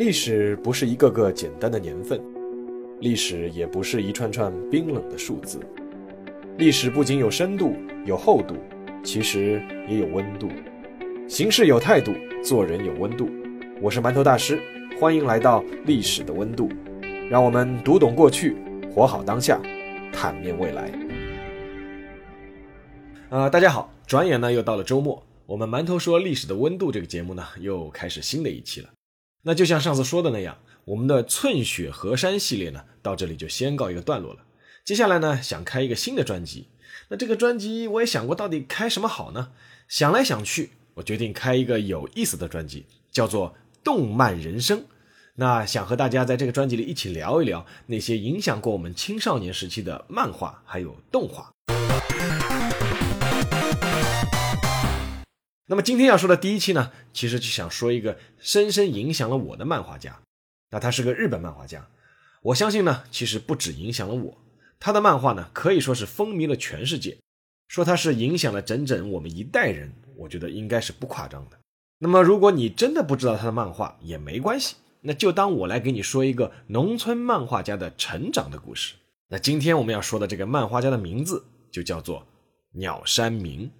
历史不是一个个简单的年份，历史也不是一串串冰冷的数字。历史不仅有深度、有厚度，其实也有温度。行事有态度，做人有温度。我是馒头大师，欢迎来到历史的温度。让我们读懂过去，活好当下，坦面未来。呃，大家好，转眼呢又到了周末，我们馒头说历史的温度这个节目呢又开始新的一期了。那就像上次说的那样，我们的寸雪河山系列呢，到这里就先告一个段落了。接下来呢，想开一个新的专辑。那这个专辑我也想过，到底开什么好呢？想来想去，我决定开一个有意思的专辑，叫做《动漫人生》。那想和大家在这个专辑里一起聊一聊那些影响过我们青少年时期的漫画还有动画。那么今天要说的第一期呢，其实就想说一个深深影响了我的漫画家。那他是个日本漫画家，我相信呢，其实不止影响了我，他的漫画呢可以说是风靡了全世界。说他是影响了整整我们一代人，我觉得应该是不夸张的。那么如果你真的不知道他的漫画也没关系，那就当我来给你说一个农村漫画家的成长的故事。那今天我们要说的这个漫画家的名字就叫做鸟山明。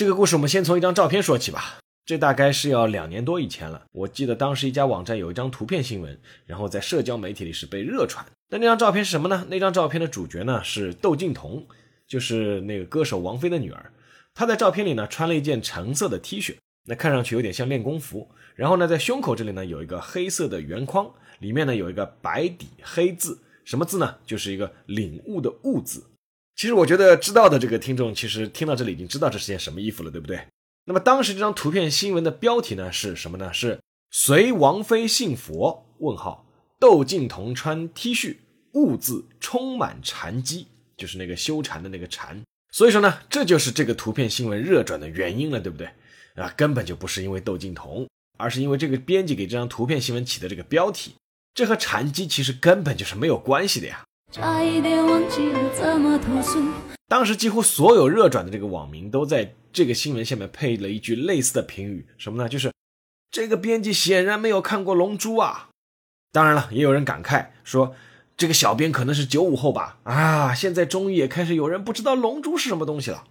这个故事我们先从一张照片说起吧。这大概是要两年多以前了。我记得当时一家网站有一张图片新闻，然后在社交媒体里是被热传。那那张照片是什么呢？那张照片的主角呢是窦靖童，就是那个歌手王菲的女儿。她在照片里呢穿了一件橙色的 T 恤，那看上去有点像练功服。然后呢，在胸口这里呢有一个黑色的圆框，里面呢有一个白底黑字，什么字呢？就是一个领悟的悟字。其实我觉得知道的这个听众，其实听到这里已经知道这是件什么衣服了，对不对？那么当时这张图片新闻的标题呢是什么呢？是随王妃信佛？问号，窦靖童穿 T 恤，兀字充满禅机，就是那个修禅的那个禅。所以说呢，这就是这个图片新闻热转的原因了，对不对？啊，根本就不是因为窦靖童，而是因为这个编辑给这张图片新闻起的这个标题，这和禅机其实根本就是没有关系的呀。差一点忘记了怎么投诉。当时几乎所有热转的这个网民都在这个新闻下面配了一句类似的评语，什么呢？就是这个编辑显然没有看过《龙珠》啊。当然了，也有人感慨说，这个小编可能是九五后吧。啊，现在终于也开始有人不知道《龙珠》是什么东西了。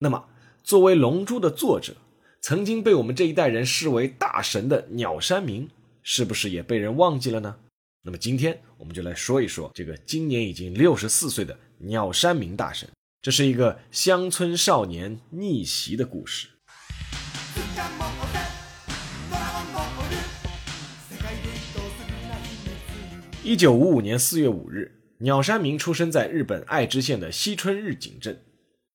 那么，作为《龙珠》的作者，曾经被我们这一代人视为大神的鸟山明，是不是也被人忘记了呢？那么今天我们就来说一说这个今年已经六十四岁的鸟山明大神。这是一个乡村少年逆袭的故事。一九五五年四月五日，鸟山明出生在日本爱知县的西春日井镇。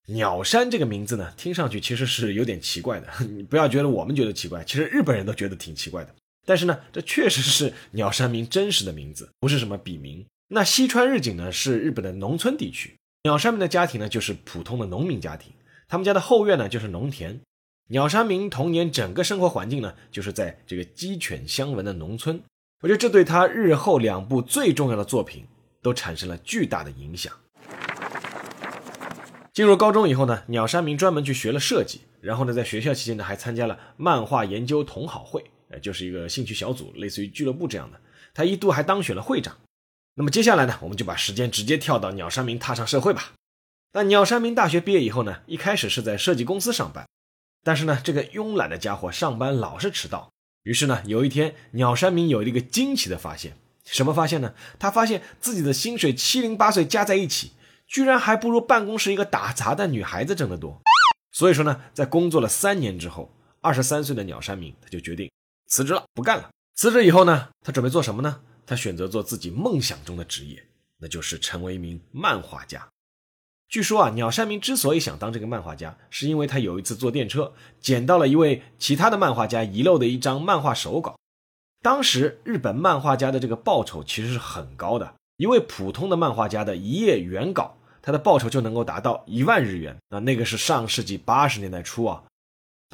鸟山这个名字呢，听上去其实是有点奇怪的。你不要觉得我们觉得奇怪，其实日本人都觉得挺奇怪的。但是呢，这确实是鸟山明真实的名字，不是什么笔名。那西川日景呢，是日本的农村地区。鸟山明的家庭呢，就是普通的农民家庭，他们家的后院呢，就是农田。鸟山明童年整个生活环境呢，就是在这个鸡犬相闻的农村。我觉得这对他日后两部最重要的作品都产生了巨大的影响。进入高中以后呢，鸟山明专门去学了设计，然后呢，在学校期间呢，还参加了漫画研究同好会。呃就是一个兴趣小组，类似于俱乐部这样的。他一度还当选了会长。那么接下来呢，我们就把时间直接跳到鸟山明踏上社会吧。那鸟山明大学毕业以后呢，一开始是在设计公司上班，但是呢，这个慵懒的家伙上班老是迟到。于是呢，有一天，鸟山明有一个惊奇的发现。什么发现呢？他发现自己的薪水七零八碎加在一起，居然还不如办公室一个打杂的女孩子挣得多。所以说呢，在工作了三年之后，二十三岁的鸟山明他就决定。辞职了，不干了。辞职以后呢，他准备做什么呢？他选择做自己梦想中的职业，那就是成为一名漫画家。据说啊，鸟山明之所以想当这个漫画家，是因为他有一次坐电车，捡到了一位其他的漫画家遗漏的一张漫画手稿。当时日本漫画家的这个报酬其实是很高的，一位普通的漫画家的一页原稿，他的报酬就能够达到一万日元。那那个是上世纪八十年代初啊。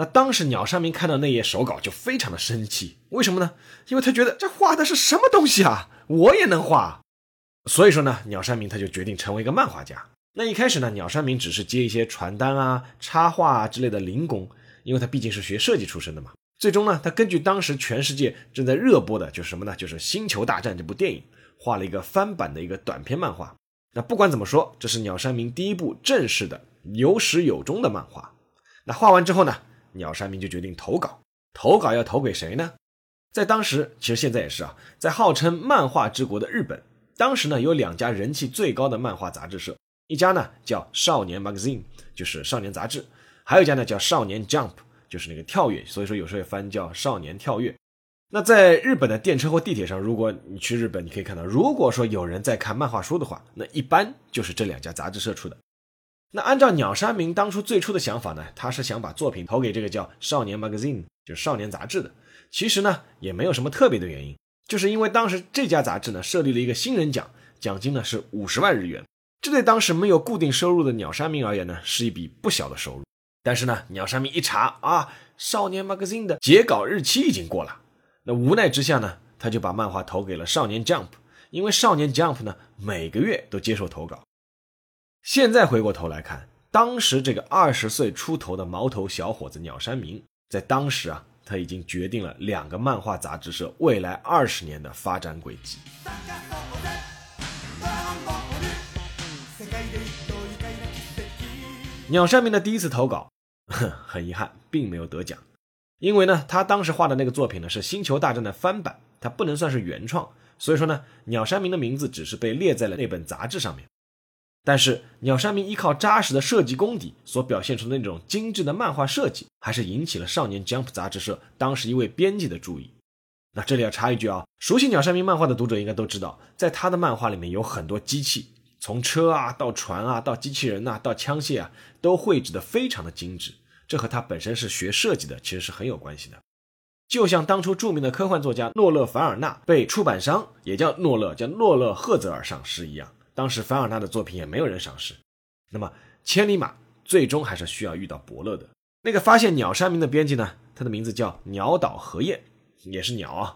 那当时鸟山明看到那页手稿就非常的生气，为什么呢？因为他觉得这画的是什么东西啊，我也能画。所以说呢，鸟山明他就决定成为一个漫画家。那一开始呢，鸟山明只是接一些传单啊、插画啊之类的零工，因为他毕竟是学设计出身的嘛。最终呢，他根据当时全世界正在热播的，就是什么呢？就是《星球大战》这部电影，画了一个翻版的一个短篇漫画。那不管怎么说，这是鸟山明第一部正式的有始有终的漫画。那画完之后呢，鸟山明就决定投稿。投稿要投给谁呢？在当时，其实现在也是啊，在号称漫画之国的日本，当时呢有两家人气最高的漫画杂志社。一家呢叫少年 magazine，就是少年杂志；还有一家呢叫少年 jump，就是那个跳跃。所以说有时候也翻叫少年跳跃。那在日本的电车或地铁上，如果你去日本，你可以看到，如果说有人在看漫画书的话，那一般就是这两家杂志社出的。那按照鸟山明当初最初的想法呢，他是想把作品投给这个叫少年 magazine，就是少年杂志的。其实呢也没有什么特别的原因，就是因为当时这家杂志呢设立了一个新人奖，奖金呢是五十万日元。这对当时没有固定收入的鸟山明而言呢，是一笔不小的收入。但是呢，鸟山明一查啊，《少年 Magazine》的截稿日期已经过了。那无奈之下呢，他就把漫画投给了《少年 Jump》，因为《少年 Jump》呢每个月都接受投稿。现在回过头来看，当时这个二十岁出头的毛头小伙子鸟山明，在当时啊，他已经决定了两个漫画杂志社未来二十年的发展轨迹。鸟山明的第一次投稿，很遗憾，并没有得奖，因为呢，他当时画的那个作品呢是《星球大战》的翻版，它不能算是原创，所以说呢，鸟山明的名字只是被列在了那本杂志上面。但是，鸟山明依靠扎实的设计功底所表现出的那种精致的漫画设计，还是引起了《少年 Jump》杂志社当时一位编辑的注意。那这里要插一句啊，熟悉鸟山明漫画的读者应该都知道，在他的漫画里面有很多机器。从车啊到船啊到机器人呐到枪械啊，都绘制的非常的精致，这和他本身是学设计的其实是很有关系的。就像当初著名的科幻作家诺勒凡尔纳被出版商也叫诺勒叫诺勒赫泽尔赏识一样，当时凡尔纳的作品也没有人赏识。那么千里马最终还是需要遇到伯乐的。那个发现鸟山明的编辑呢，他的名字叫鸟岛和彦，也是鸟啊。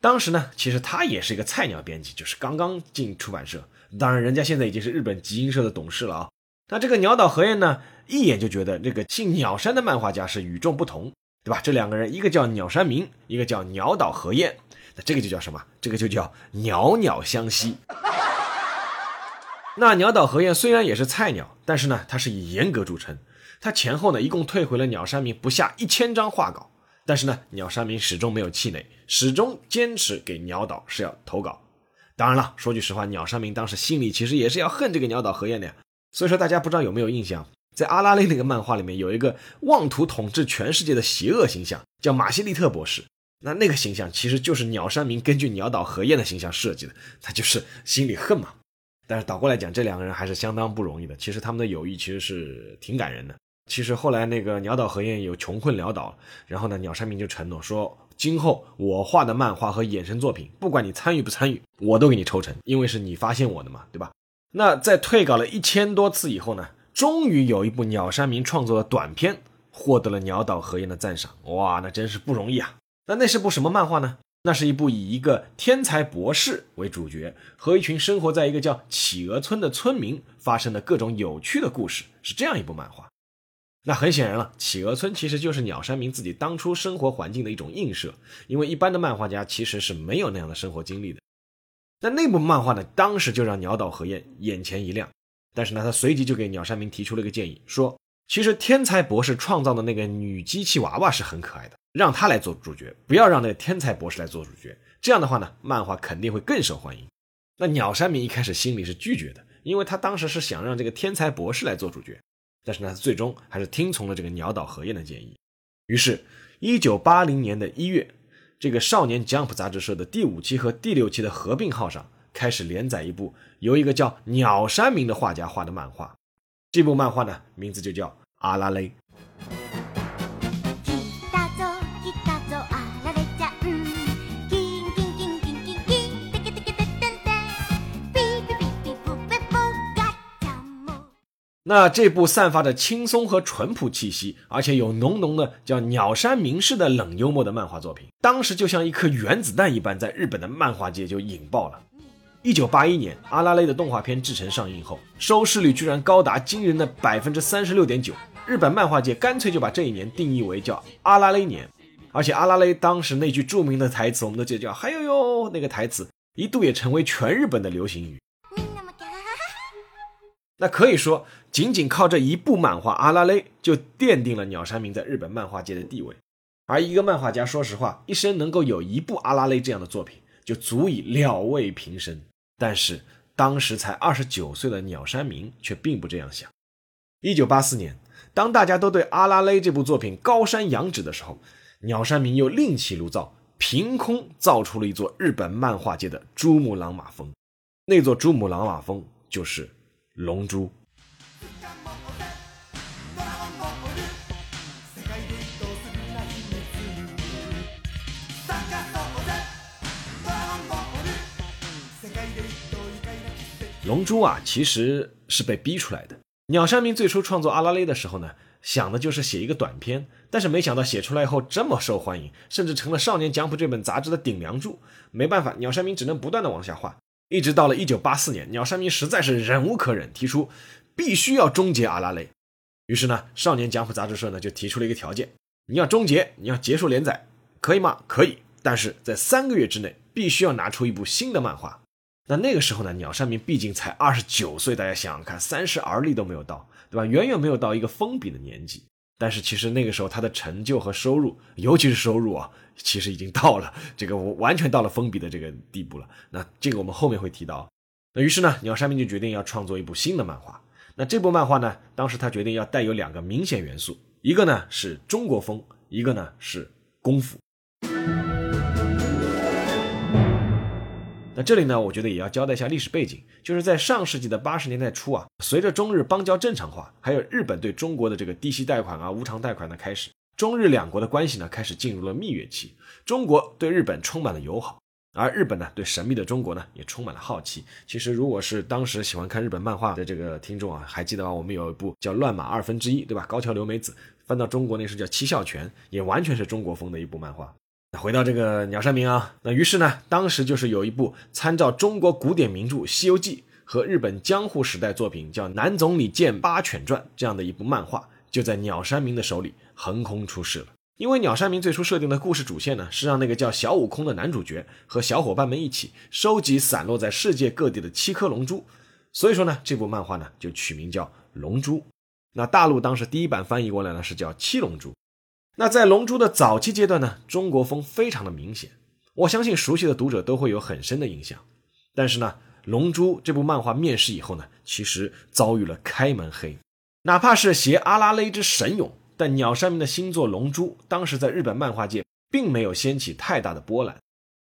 当时呢，其实他也是一个菜鸟编辑，就是刚刚进出版社。当然，人家现在已经是日本集英社的董事了啊。那这个鸟岛和彦呢，一眼就觉得这个姓鸟山的漫画家是与众不同，对吧？这两个人，一个叫鸟山明，一个叫鸟岛和彦，那这个就叫什么？这个就叫鸟鸟相惜。那鸟岛和彦虽然也是菜鸟，但是呢，他是以严格著称。他前后呢，一共退回了鸟山明不下一千张画稿，但是呢，鸟山明始终没有气馁，始终坚持给鸟岛是要投稿。当然了，说句实话，鸟山明当时心里其实也是要恨这个鸟岛和彦的呀。所以说，大家不知道有没有印象，在阿拉蕾那个漫画里面有一个妄图统治全世界的邪恶形象，叫马西利特博士。那那个形象其实就是鸟山明根据鸟岛和彦的形象设计的，他就是心里恨嘛。但是倒过来讲，这两个人还是相当不容易的。其实他们的友谊其实是挺感人的。其实后来那个鸟岛和彦有穷困潦倒，然后呢，鸟山明就承诺说。今后我画的漫画和衍生作品，不管你参与不参与，我都给你抽成，因为是你发现我的嘛，对吧？那在退稿了一千多次以后呢，终于有一部鸟山明创作的短片获得了鸟岛和彦的赞赏，哇，那真是不容易啊！那那是部什么漫画呢？那是一部以一个天才博士为主角，和一群生活在一个叫企鹅村的村民发生的各种有趣的故事，是这样一部漫画。那很显然了，企鹅村其实就是鸟山明自己当初生活环境的一种映射，因为一般的漫画家其实是没有那样的生活经历的。那那部漫画呢，当时就让鸟岛和彦眼前一亮，但是呢，他随即就给鸟山明提出了一个建议，说其实天才博士创造的那个女机器娃娃是很可爱的，让她来做主角，不要让那个天才博士来做主角。这样的话呢，漫画肯定会更受欢迎。那鸟山明一开始心里是拒绝的，因为他当时是想让这个天才博士来做主角。但是呢，最终还是听从了这个鸟岛和彦的建议。于是，一九八零年的一月，这个《少年 Jump》杂志社的第五期和第六期的合并号上开始连载一部由一个叫鸟山明的画家画的漫画。这部漫画呢，名字就叫《阿拉蕾》。那这部散发着轻松和淳朴气息，而且有浓浓的叫鸟山明式的冷幽默的漫画作品，当时就像一颗原子弹一般，在日本的漫画界就引爆了。一九八一年，阿拉蕾的动画片制成上映后，收视率居然高达惊人的百分之三十六点九。日本漫画界干脆就把这一年定义为叫阿拉蕾年，而且阿拉蕾当时那句著名的台词，我们都记得叫“还有哟”，那个台词一度也成为全日本的流行语。那可以说，仅仅靠这一部漫画《阿拉蕾》就奠定了鸟山明在日本漫画界的地位。而一个漫画家，说实话，一生能够有一部《阿拉蕾》这样的作品，就足以了慰平生。但是当时才二十九岁的鸟山明却并不这样想。一九八四年，当大家都对《阿拉蕾》这部作品高山仰止的时候，鸟山明又另起炉灶，凭空造出了一座日本漫画界的珠穆朗玛峰。那座珠穆朗玛峰就是《龙珠》。龙珠啊，其实是被逼出来的。鸟山明最初创作阿拉蕾的时候呢，想的就是写一个短篇，但是没想到写出来以后这么受欢迎，甚至成了《少年奖谱》这本杂志的顶梁柱。没办法，鸟山明只能不断的往下画，一直到了一九八四年，鸟山明实在是忍无可忍，提出必须要终结阿拉蕾。于是呢，《少年奖谱》杂志社呢就提出了一个条件：你要终结，你要结束连载，可以吗？可以，但是在三个月之内必须要拿出一部新的漫画。那那个时候呢，鸟山明毕竟才二十九岁，大家想想看，三十而立都没有到，对吧？远远没有到一个封笔的年纪。但是其实那个时候他的成就和收入，尤其是收入啊，其实已经到了这个完全到了封笔的这个地步了。那这个我们后面会提到。那于是呢，鸟山明就决定要创作一部新的漫画。那这部漫画呢，当时他决定要带有两个明显元素，一个呢是中国风，一个呢是功夫。那这里呢，我觉得也要交代一下历史背景，就是在上世纪的八十年代初啊，随着中日邦交正常化，还有日本对中国的这个低息贷款啊、无偿贷款的开始，中日两国的关系呢开始进入了蜜月期。中国对日本充满了友好，而日本呢对神秘的中国呢也充满了好奇。其实，如果是当时喜欢看日本漫画的这个听众啊，还记得啊，我们有一部叫《乱马二分之一》，对吧？高桥留美子翻到中国那是叫《七笑拳》，也完全是中国风的一部漫画。回到这个鸟山明啊，那于是呢，当时就是有一部参照中国古典名著《西游记》和日本江户时代作品叫《南总理剑八犬传》这样的一部漫画，就在鸟山明的手里横空出世了。因为鸟山明最初设定的故事主线呢，是让那个叫小悟空的男主角和小伙伴们一起收集散落在世界各地的七颗龙珠，所以说呢，这部漫画呢就取名叫《龙珠》。那大陆当时第一版翻译过来呢是叫《七龙珠》。那在《龙珠》的早期阶段呢，中国风非常的明显，我相信熟悉的读者都会有很深的印象。但是呢，《龙珠》这部漫画面世以后呢，其实遭遇了开门黑。哪怕是携阿拉蕾之神勇，但鸟山明的新作《龙珠》当时在日本漫画界并没有掀起太大的波澜，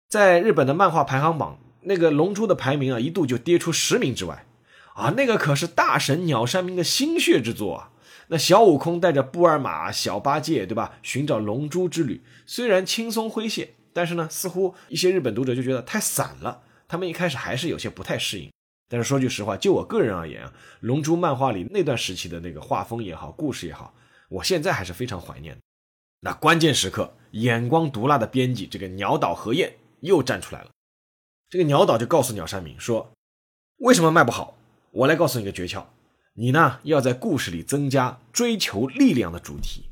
在日本的漫画排行榜，那个《龙珠》的排名啊，一度就跌出十名之外。啊，那个可是大神鸟山明的心血之作啊！那小悟空带着布尔玛、小八戒，对吧？寻找龙珠之旅，虽然轻松诙谐，但是呢，似乎一些日本读者就觉得太散了。他们一开始还是有些不太适应。但是说句实话，就我个人而言啊，龙珠漫画里那段时期的那个画风也好，故事也好，我现在还是非常怀念。那关键时刻，眼光毒辣的编辑这个鸟岛和彦又站出来了。这个鸟岛就告诉鸟山明说：“为什么卖不好？我来告诉你个诀窍。”你呢，要在故事里增加追求力量的主题。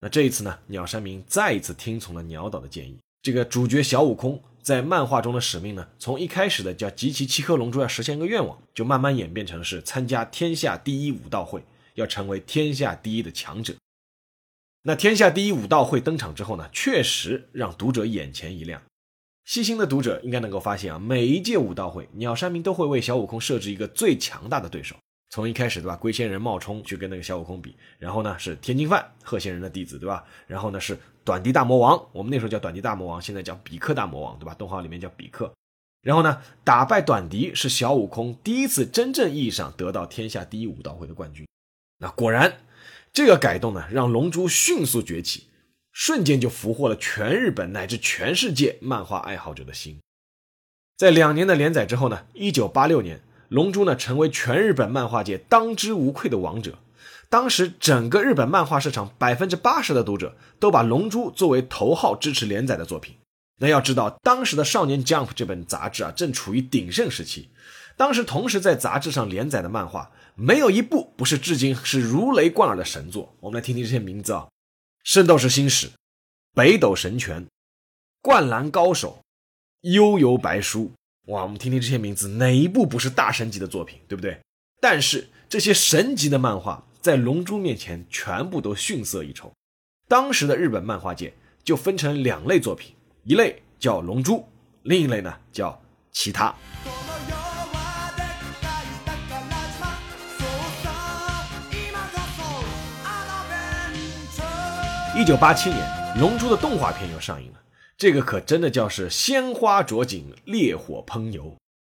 那这一次呢，鸟山明再一次听从了鸟岛的建议。这个主角小悟空在漫画中的使命呢，从一开始的叫集齐七颗龙珠要实现一个愿望，就慢慢演变成是参加天下第一武道会，要成为天下第一的强者。那天下第一武道会登场之后呢，确实让读者眼前一亮。细心的读者应该能够发现啊，每一届武道会，鸟山明都会为小悟空设置一个最强大的对手。从一开始对吧，龟仙人冒充去跟那个小悟空比，然后呢是天津饭鹤仙人的弟子对吧，然后呢是短笛大魔王，我们那时候叫短笛大魔王，现在叫比克大魔王对吧？动画里面叫比克，然后呢打败短笛是小悟空第一次真正意义上得到天下第一武道会的冠军。那果然这个改动呢，让龙珠迅速崛起，瞬间就俘获了全日本乃至全世界漫画爱好者的心。在两年的连载之后呢，一九八六年。龙珠呢，成为全日本漫画界当之无愧的王者。当时整个日本漫画市场百分之八十的读者都把龙珠作为头号支持连载的作品。那要知道，当时的《少年 Jump》这本杂志啊，正处于鼎盛时期。当时同时在杂志上连载的漫画，没有一部不是至今是如雷贯耳的神作。我们来听听这些名字啊，《圣斗士星矢》《北斗神拳》《灌篮高手》《悠游白书》。哇，我们听听这些名字，哪一部不是大神级的作品，对不对？但是这些神级的漫画在《龙珠》面前全部都逊色一筹。当时的日本漫画界就分成两类作品。一类叫《龙珠》，另一类呢叫其他。一九八七年，《龙珠》的动画片又上映了，这个可真的叫是鲜花着锦，烈火烹油。《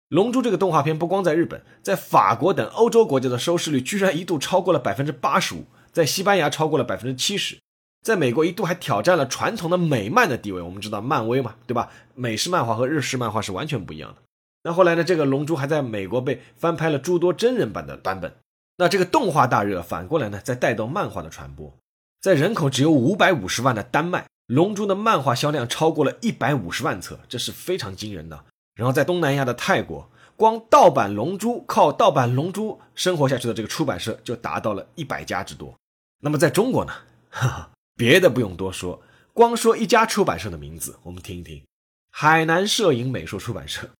龙珠》这个动画片不光在日本，在法国等欧洲国家的收视率居然一度超过了百分之八十五，在西班牙超过了百分之七十。在美国一度还挑战了传统的美漫的地位。我们知道漫威嘛，对吧？美式漫画和日式漫画是完全不一样的。那后来呢？这个《龙珠》还在美国被翻拍了诸多真人版的版本。那这个动画大热反过来呢，在带动漫画的传播。在人口只有五百五十万的丹麦，《龙珠》的漫画销量超过了一百五十万册，这是非常惊人的。然后在东南亚的泰国，光盗版《龙珠》靠盗版《龙珠》生活下去的这个出版社就达到了一百家之多。那么在中国呢？哈哈。别的不用多说，光说一家出版社的名字，我们听一听：海南摄影美术出版社。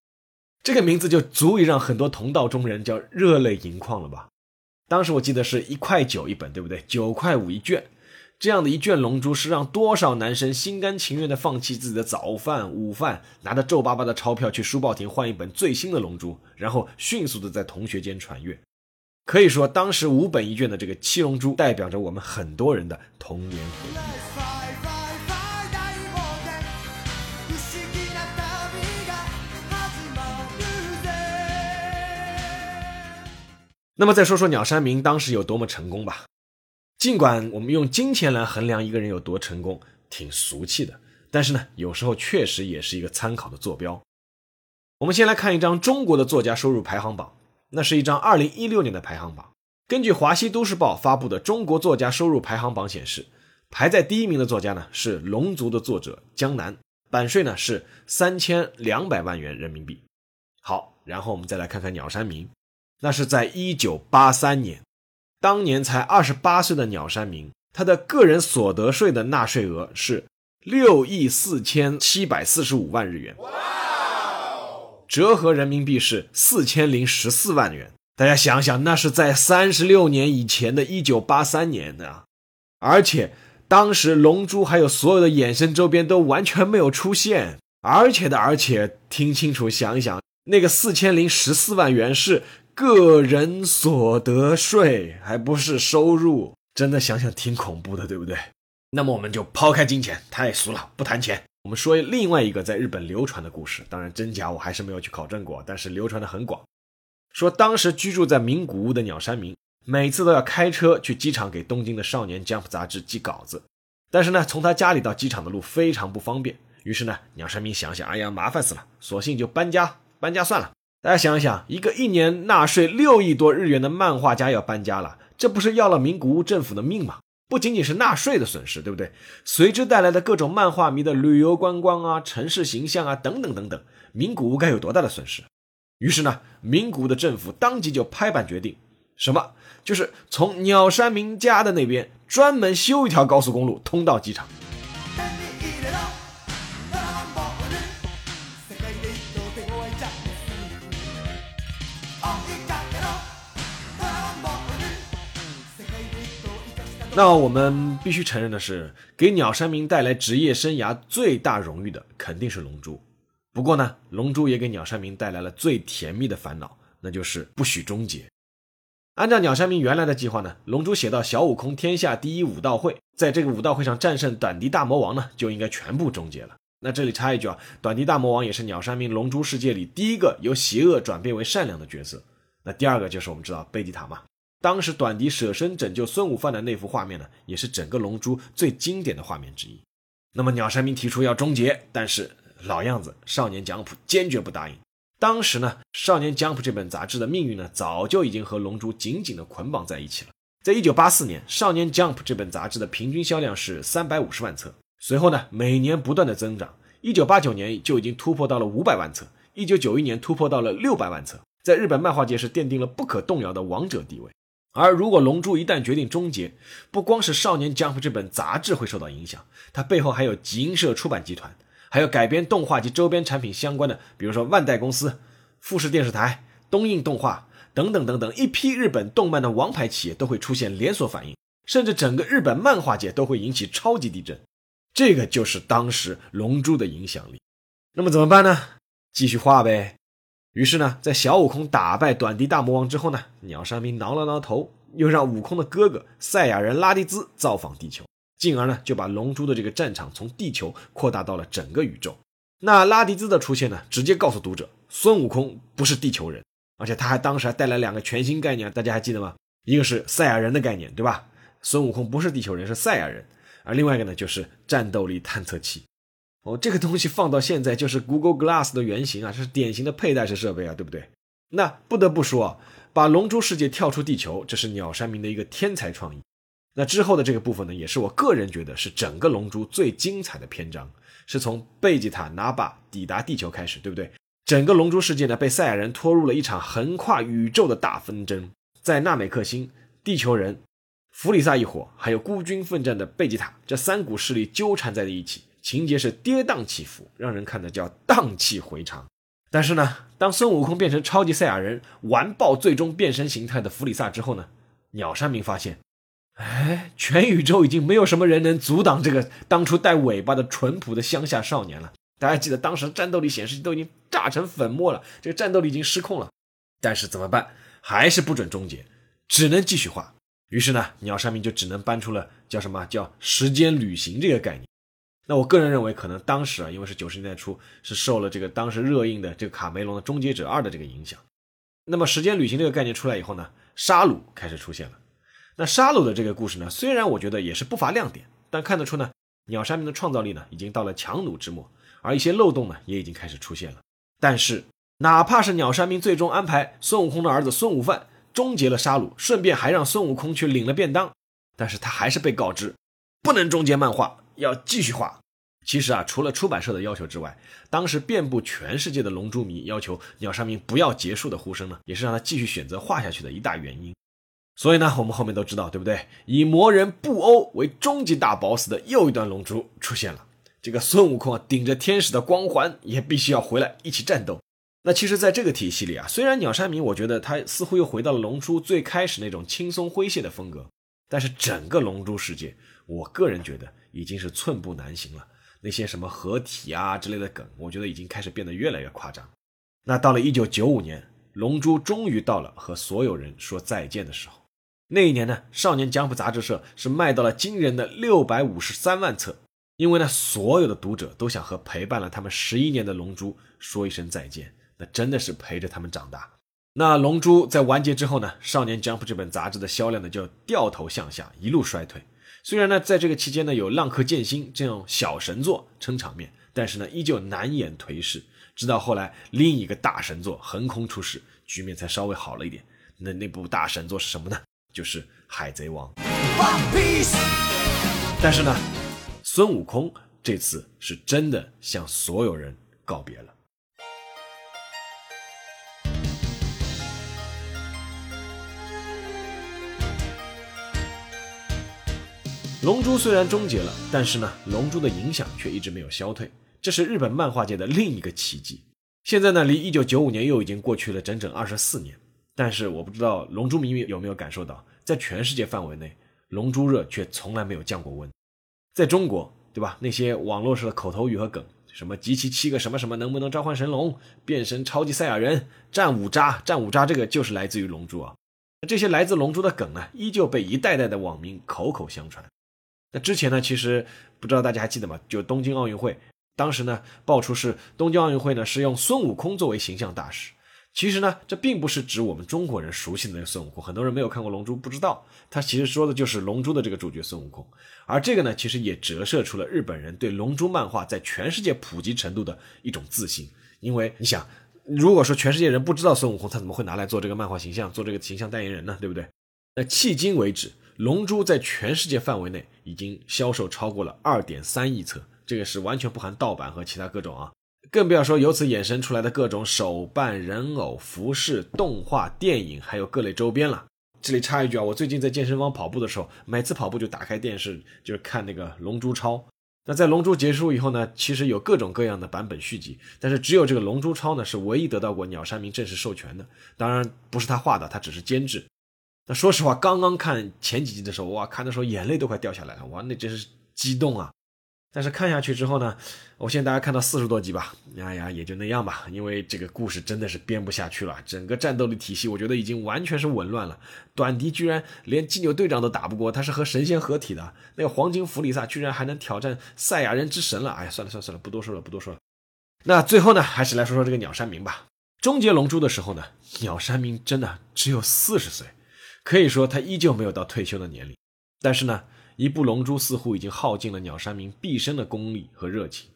这个名字就足以让很多同道中人叫热泪盈眶了吧？当时我记得是一块九一本，对不对？九块五一卷，这样的一卷《龙珠》是让多少男生心甘情愿的放弃自己的早饭、午饭，拿着皱巴巴的钞票去书报亭换一本最新的《龙珠》，然后迅速的在同学间传阅。可以说，当时五本一卷的这个《七龙珠》代表着我们很多人的童年回忆。那么再说说鸟山明当时有多么成功吧。尽管我们用金钱来衡量一个人有多成功，挺俗气的，但是呢，有时候确实也是一个参考的坐标。我们先来看一张中国的作家收入排行榜。那是一张二零一六年的排行榜。根据华西都市报发布的中国作家收入排行榜显示，排在第一名的作家呢是《龙族》的作者江南，版税呢是三千两百万元人民币。好，然后我们再来看看鸟山明，那是在一九八三年，当年才二十八岁的鸟山明，他的个人所得税的纳税额是六亿四千七百四十五万日元。折合人民币是四千零十四万元，大家想想，那是在三十六年以前的一九八三年的，而且当时《龙珠》还有所有的衍生周边都完全没有出现，而且的而且，听清楚，想一想，那个四千零十四万元是个人所得税，还不是收入，真的想想挺恐怖的，对不对？那么我们就抛开金钱，太俗了，不谈钱。我们说另外一个在日本流传的故事，当然真假我还是没有去考证过，但是流传的很广。说当时居住在名古屋的鸟山明，每次都要开车去机场给东京的少年 Jump 杂志寄稿子，但是呢，从他家里到机场的路非常不方便。于是呢，鸟山明想想，哎呀，麻烦死了，索性就搬家，搬家算了。大家想一想，一个一年纳税六亿多日元的漫画家要搬家了，这不是要了名古屋政府的命吗？不仅仅是纳税的损失，对不对？随之带来的各种漫画迷的旅游观光啊、城市形象啊等等等等，名古屋该有多大的损失？于是呢，名古屋的政府当即就拍板决定，什么？就是从鸟山明家的那边专门修一条高速公路通到机场。那我们必须承认的是，给鸟山明带来职业生涯最大荣誉的肯定是《龙珠》。不过呢，《龙珠》也给鸟山明带来了最甜蜜的烦恼，那就是不许终结。按照鸟山明原来的计划呢，《龙珠》写到小悟空天下第一武道会，在这个武道会上战胜短笛大魔王呢，就应该全部终结了。那这里插一句啊，短笛大魔王也是鸟山明《龙珠》世界里第一个由邪恶转变为善良的角色。那第二个就是我们知道贝吉塔嘛。当时短笛舍身拯救孙悟饭的那幅画面呢，也是整个《龙珠》最经典的画面之一。那么鸟山明提出要终结，但是老样子，少年奖谱坚决不答应。当时呢，少年奖谱这本杂志的命运呢，早就已经和《龙珠》紧紧的捆绑在一起了。在一九八四年，少年 Jump 这本杂志的平均销量是三百五十万册，随后呢，每年不断的增长，一九八九年就已经突破到了五百万册，一九九一年突破到了六百万册，在日本漫画界是奠定了不可动摇的王者地位。而如果《龙珠》一旦决定终结，不光是《少年 Jump》这本杂志会受到影响，它背后还有集英社出版集团，还有改编动画及周边产品相关的，比如说万代公司、富士电视台、东映动画等等等等，一批日本动漫的王牌企业都会出现连锁反应，甚至整个日本漫画界都会引起超级地震。这个就是当时《龙珠》的影响力。那么怎么办呢？继续画呗。于是呢，在小悟空打败短笛大魔王之后呢，鸟山明挠了挠头，又让悟空的哥哥赛亚人拉蒂兹造访地球，进而呢就把龙珠的这个战场从地球扩大到了整个宇宙。那拉蒂兹的出现呢，直接告诉读者，孙悟空不是地球人，而且他还当时还带来两个全新概念，大家还记得吗？一个是赛亚人的概念，对吧？孙悟空不是地球人，是赛亚人，而另外一个呢就是战斗力探测器。哦，这个东西放到现在就是 Google Glass 的原型啊，这是典型的佩戴式设备啊，对不对？那不得不说，把龙珠世界跳出地球，这是鸟山明的一个天才创意。那之后的这个部分呢，也是我个人觉得是整个龙珠最精彩的篇章，是从贝吉塔拿把抵达地球开始，对不对？整个龙珠世界呢，被赛亚人拖入了一场横跨宇宙的大纷争，在纳美克星、地球人、弗里萨一伙，还有孤军奋战的贝吉塔这三股势力纠缠在了一起。情节是跌宕起伏，让人看的叫荡气回肠。但是呢，当孙悟空变成超级赛亚人，完爆最终变身形态的弗里萨之后呢，鸟山明发现，哎，全宇宙已经没有什么人能阻挡这个当初带尾巴的淳朴的乡下少年了。大家记得当时战斗力显示器都已经炸成粉末了，这个战斗力已经失控了。但是怎么办？还是不准终结，只能继续画。于是呢，鸟山明就只能搬出了叫什么叫时间旅行这个概念。那我个人认为，可能当时啊，因为是九十年代初，是受了这个当时热映的这个卡梅隆的《终结者二》的这个影响。那么时间旅行这个概念出来以后呢，沙鲁开始出现了。那沙鲁的这个故事呢，虽然我觉得也是不乏亮点，但看得出呢，鸟山明的创造力呢，已经到了强弩之末，而一些漏洞呢，也已经开始出现了。但是，哪怕是鸟山明最终安排孙悟空的儿子孙悟饭终结了沙鲁，顺便还让孙悟空去领了便当，但是他还是被告知不能终结漫画，要继续画。其实啊，除了出版社的要求之外，当时遍布全世界的龙珠迷要求鸟山明不要结束的呼声呢，也是让他继续选择画下去的一大原因。所以呢，我们后面都知道，对不对？以魔人布欧为终极大 BOSS 的又一段龙珠出现了。这个孙悟空啊，顶着天使的光环，也必须要回来一起战斗。那其实，在这个体系里啊，虽然鸟山明我觉得他似乎又回到了龙珠最开始那种轻松诙谐的风格，但是整个龙珠世界，我个人觉得已经是寸步难行了。那些什么合体啊之类的梗，我觉得已经开始变得越来越夸张。那到了一九九五年，龙珠终于到了和所有人说再见的时候。那一年呢，少年江湖杂志社是卖到了惊人的六百五十三万册，因为呢，所有的读者都想和陪伴了他们十一年的龙珠说一声再见。那真的是陪着他们长大。那龙珠在完结之后呢，少年 Jump 这本杂志的销量呢就掉头向下，一路衰退。虽然呢，在这个期间呢，有《浪客剑心》这种小神作撑场面，但是呢，依旧难掩颓势。直到后来，另一个大神作横空出世，局面才稍微好了一点。那那部大神作是什么呢？就是《海贼王》。但是呢，孙悟空这次是真的向所有人告别了。龙珠虽然终结了，但是呢，龙珠的影响却一直没有消退，这是日本漫画界的另一个奇迹。现在呢，离一九九五年又已经过去了整整二十四年，但是我不知道龙珠迷有没有感受到，在全世界范围内，龙珠热却从来没有降过温。在中国，对吧？那些网络上的口头语和梗，什么集齐七个什么什么能不能召唤神龙，变身超级赛亚人，战五渣，战五渣，这个就是来自于龙珠啊。这些来自龙珠的梗呢，依旧被一代代的网民口口相传。那之前呢，其实不知道大家还记得吗？就东京奥运会，当时呢爆出是东京奥运会呢是用孙悟空作为形象大使。其实呢，这并不是指我们中国人熟悉的那个孙悟空，很多人没有看过《龙珠》，不知道他其实说的就是《龙珠》的这个主角孙悟空。而这个呢，其实也折射出了日本人对《龙珠》漫画在全世界普及程度的一种自信。因为你想，如果说全世界人不知道孙悟空，他怎么会拿来做这个漫画形象，做这个形象代言人呢？对不对？那迄今为止。龙珠在全世界范围内已经销售超过了二点三亿册，这个是完全不含盗版和其他各种啊，更不要说由此衍生出来的各种手办、人偶、服饰、动画、电影，还有各类周边了。这里插一句啊，我最近在健身房跑步的时候，每次跑步就打开电视，就是看那个《龙珠超》。那在《龙珠》结束以后呢，其实有各种各样的版本续集，但是只有这个《龙珠超》呢是唯一得到过鸟山明正式授权的。当然不是他画的，他只是监制。说实话，刚刚看前几集的时候，哇，看的时候眼泪都快掉下来了，哇，那真是激动啊！但是看下去之后呢，我现在大家看到四十多集吧，哎呀，也就那样吧，因为这个故事真的是编不下去了，整个战斗力体系我觉得已经完全是紊乱了。短笛居然连金牛队长都打不过，他是和神仙合体的，那个黄金弗里萨居然还能挑战赛亚人之神了，哎呀，算了算了算了，不多说了不多说了。那最后呢，还是来说说这个鸟山明吧。终结龙珠的时候呢，鸟山明真的只有四十岁，可以说他依旧没有到退休的年龄，但是呢。一部《龙珠》似乎已经耗尽了鸟山明毕生的功力和热情。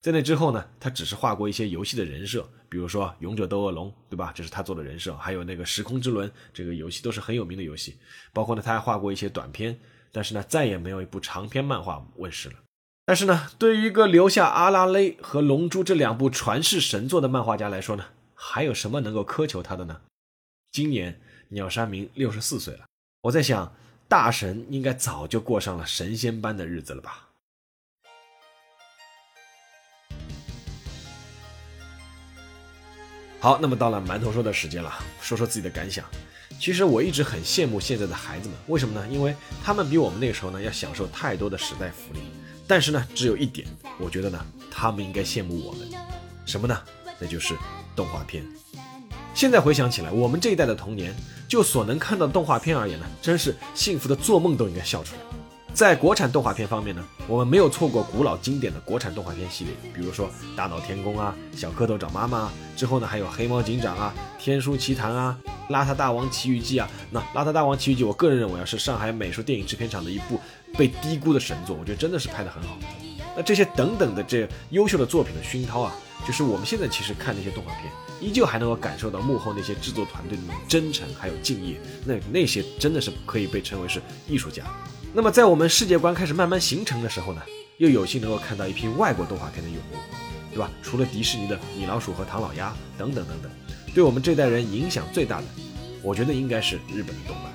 在那之后呢，他只是画过一些游戏的人设，比如说《勇者斗恶龙》，对吧？这是他做的人设。还有那个《时空之轮》这个游戏都是很有名的游戏。包括呢，他还画过一些短片，但是呢，再也没有一部长篇漫画问世了。但是呢，对于一个留下《阿拉蕾》和《龙珠》这两部传世神作的漫画家来说呢，还有什么能够苛求他的呢？今年鸟山明六十四岁了，我在想。大神应该早就过上了神仙般的日子了吧？好，那么到了馒头说的时间了，说说自己的感想。其实我一直很羡慕现在的孩子们，为什么呢？因为他们比我们那个时候呢要享受太多的时代福利。但是呢，只有一点，我觉得呢，他们应该羡慕我们，什么呢？那就是动画片。现在回想起来，我们这一代的童年，就所能看到的动画片而言呢，真是幸福的做梦都应该笑出来。在国产动画片方面呢，我们没有错过古老经典的国产动画片系列，比如说《大闹天宫》啊，《小蝌蚪找妈妈》之后呢，还有《黑猫警长》啊，《天书奇谭》啊，《邋遢大王奇遇记》啊。那《邋遢大王奇遇记》，我个人认为啊，是上海美术电影制片厂的一部被低估的神作，我觉得真的是拍得很好。那这些等等的这优秀的作品的熏陶啊，就是我们现在其实看那些动画片。依旧还能够感受到幕后那些制作团队的那种真诚还有敬业，那那些真的是可以被称为是艺术家。那么在我们世界观开始慢慢形成的时候呢，又有幸能够看到一批外国动画片的涌入，对吧？除了迪士尼的米老鼠和唐老鸭等等等等，对我们这代人影响最大的，我觉得应该是日本的动漫。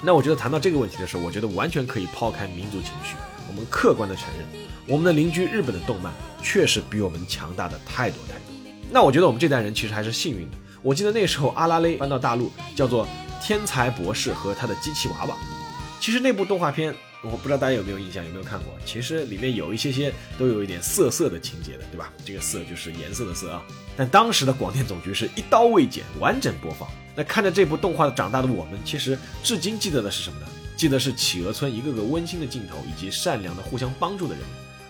那我觉得谈到这个问题的时候，我觉得完全可以抛开民族情绪，我们客观的承认，我们的邻居日本的动漫确实比我们强大的太多太多。那我觉得我们这代人其实还是幸运的。我记得那时候阿拉蕾搬到大陆，叫做《天才博士和他的机器娃娃》。其实那部动画片，我不知道大家有没有印象，有没有看过？其实里面有一些些都有一点色色的情节的，对吧？这个色就是颜色的色啊。但当时的广电总局是一刀未剪，完整播放。那看着这部动画长大的我们，其实至今记得的是什么呢？记得是企鹅村一个个温馨的镜头，以及善良的互相帮助的人。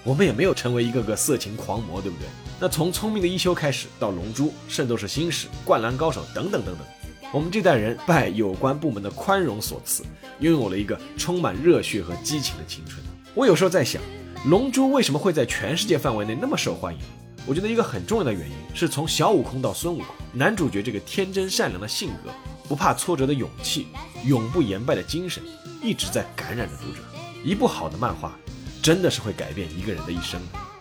我们也没有成为一个个色情狂魔，对不对？那从聪明的一休开始，到龙珠、圣斗士星矢、灌篮高手等等等等，我们这代人拜有关部门的宽容所赐，拥有了一个充满热血和激情的青春。我有时候在想，龙珠为什么会在全世界范围内那么受欢迎？我觉得一个很重要的原因是从小悟空到孙悟空，男主角这个天真善良的性格，不怕挫折的勇气，永不言败的精神，一直在感染着读者。一部好的漫画。真的是会改变一个人的一生。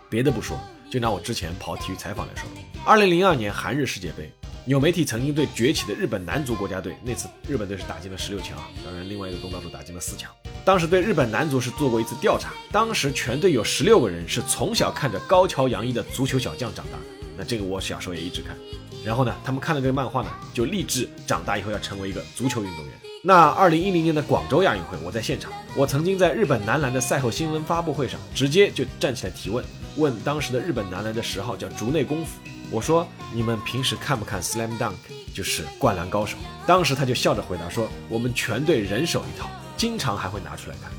别的不说，就拿我之前跑体育采访来说，二零零二年韩日世界杯，有媒体曾经对崛起的日本男足国家队，那次日本队是打进了十六强，当然另外一个东道主打进了四强。当时对日本男足是做过一次调查，当时全队有十六个人是从小看着高桥洋一的足球小将长大的。那这个我小时候也一直看。然后呢，他们看了这个漫画呢，就立志长大以后要成为一个足球运动员。那二零一零年的广州亚运会，我在现场。我曾经在日本男篮的赛后新闻发布会上，直接就站起来提问，问当时的日本男篮的十号叫竹内功夫，我说：“你们平时看不看《Slam Dunk》，就是灌篮高手？”当时他就笑着回答说：“我们全队人手一套，经常还会拿出来看。”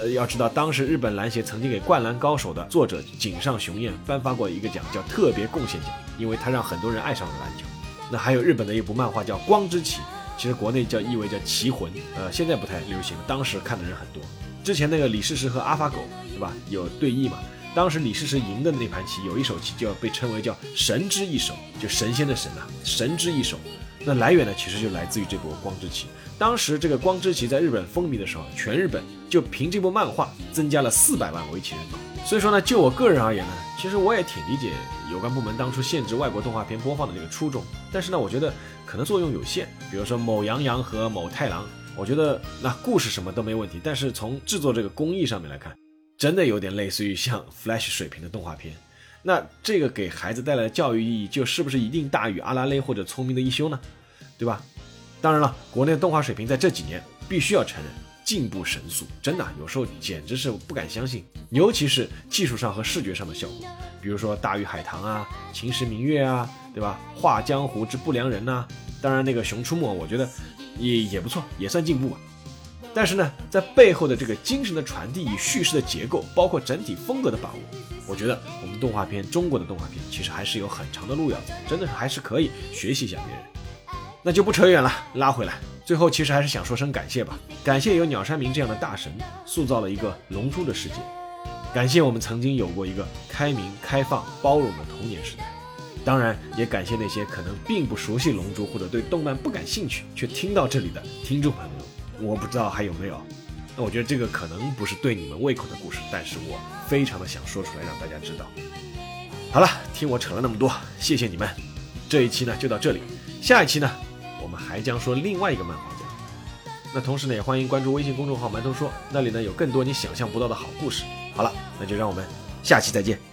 呃，要知道当时日本篮协曾经给《灌篮高手》的作者井上雄彦颁发过一个奖，叫特别贡献奖，因为他让很多人爱上了篮球。那还有日本的一部漫画叫《光之旗》。其实国内叫译为叫棋魂，呃，现在不太流行。当时看的人很多。之前那个李世石和阿法狗，对吧？有对弈嘛？当时李世石赢的那盘棋，有一手棋就要被称为叫神之一手，就神仙的神呐，神之一手。那来源呢，其实就来自于这部光之旗。当时这个光之旗在日本风靡的时候，全日本就凭这部漫画增加了四百万围棋人口。所以说呢，就我个人而言呢，其实我也挺理解有关部门当初限制外国动画片播放的这个初衷。但是呢，我觉得可能作用有限。比如说某羊羊和某太郎，我觉得那故事什么都没问题，但是从制作这个工艺上面来看，真的有点类似于像 Flash 水平的动画片。那这个给孩子带来的教育意义，就是不是一定大于阿拉蕾或者聪明的一休呢？对吧？当然了，国内的动画水平在这几年必须要承认。进步神速，真的有时候简直是不敢相信，尤其是技术上和视觉上的效果，比如说《大鱼海棠》啊，《秦时明月》啊，对吧？《画江湖之不良人》呐，当然那个《熊出没》，我觉得也也不错，也算进步吧。但是呢，在背后的这个精神的传递与叙事的结构，包括整体风格的把握，我觉得我们动画片，中国的动画片其实还是有很长的路要走，真的还是可以学习一下别人。那就不扯远了，拉回来。最后，其实还是想说声感谢吧。感谢有鸟山明这样的大神，塑造了一个龙珠的世界。感谢我们曾经有过一个开明、开放、包容的童年时代。当然，也感谢那些可能并不熟悉龙珠或者对动漫不感兴趣，却听到这里的听众朋友。我不知道还有没有。那我觉得这个可能不是对你们胃口的故事，但是我非常的想说出来让大家知道。好了，听我扯了那么多，谢谢你们。这一期呢就到这里，下一期呢。我们还将说另外一个漫画家，那同时呢，也欢迎关注微信公众号“馒头说”，那里呢有更多你想象不到的好故事。好了，那就让我们下期再见。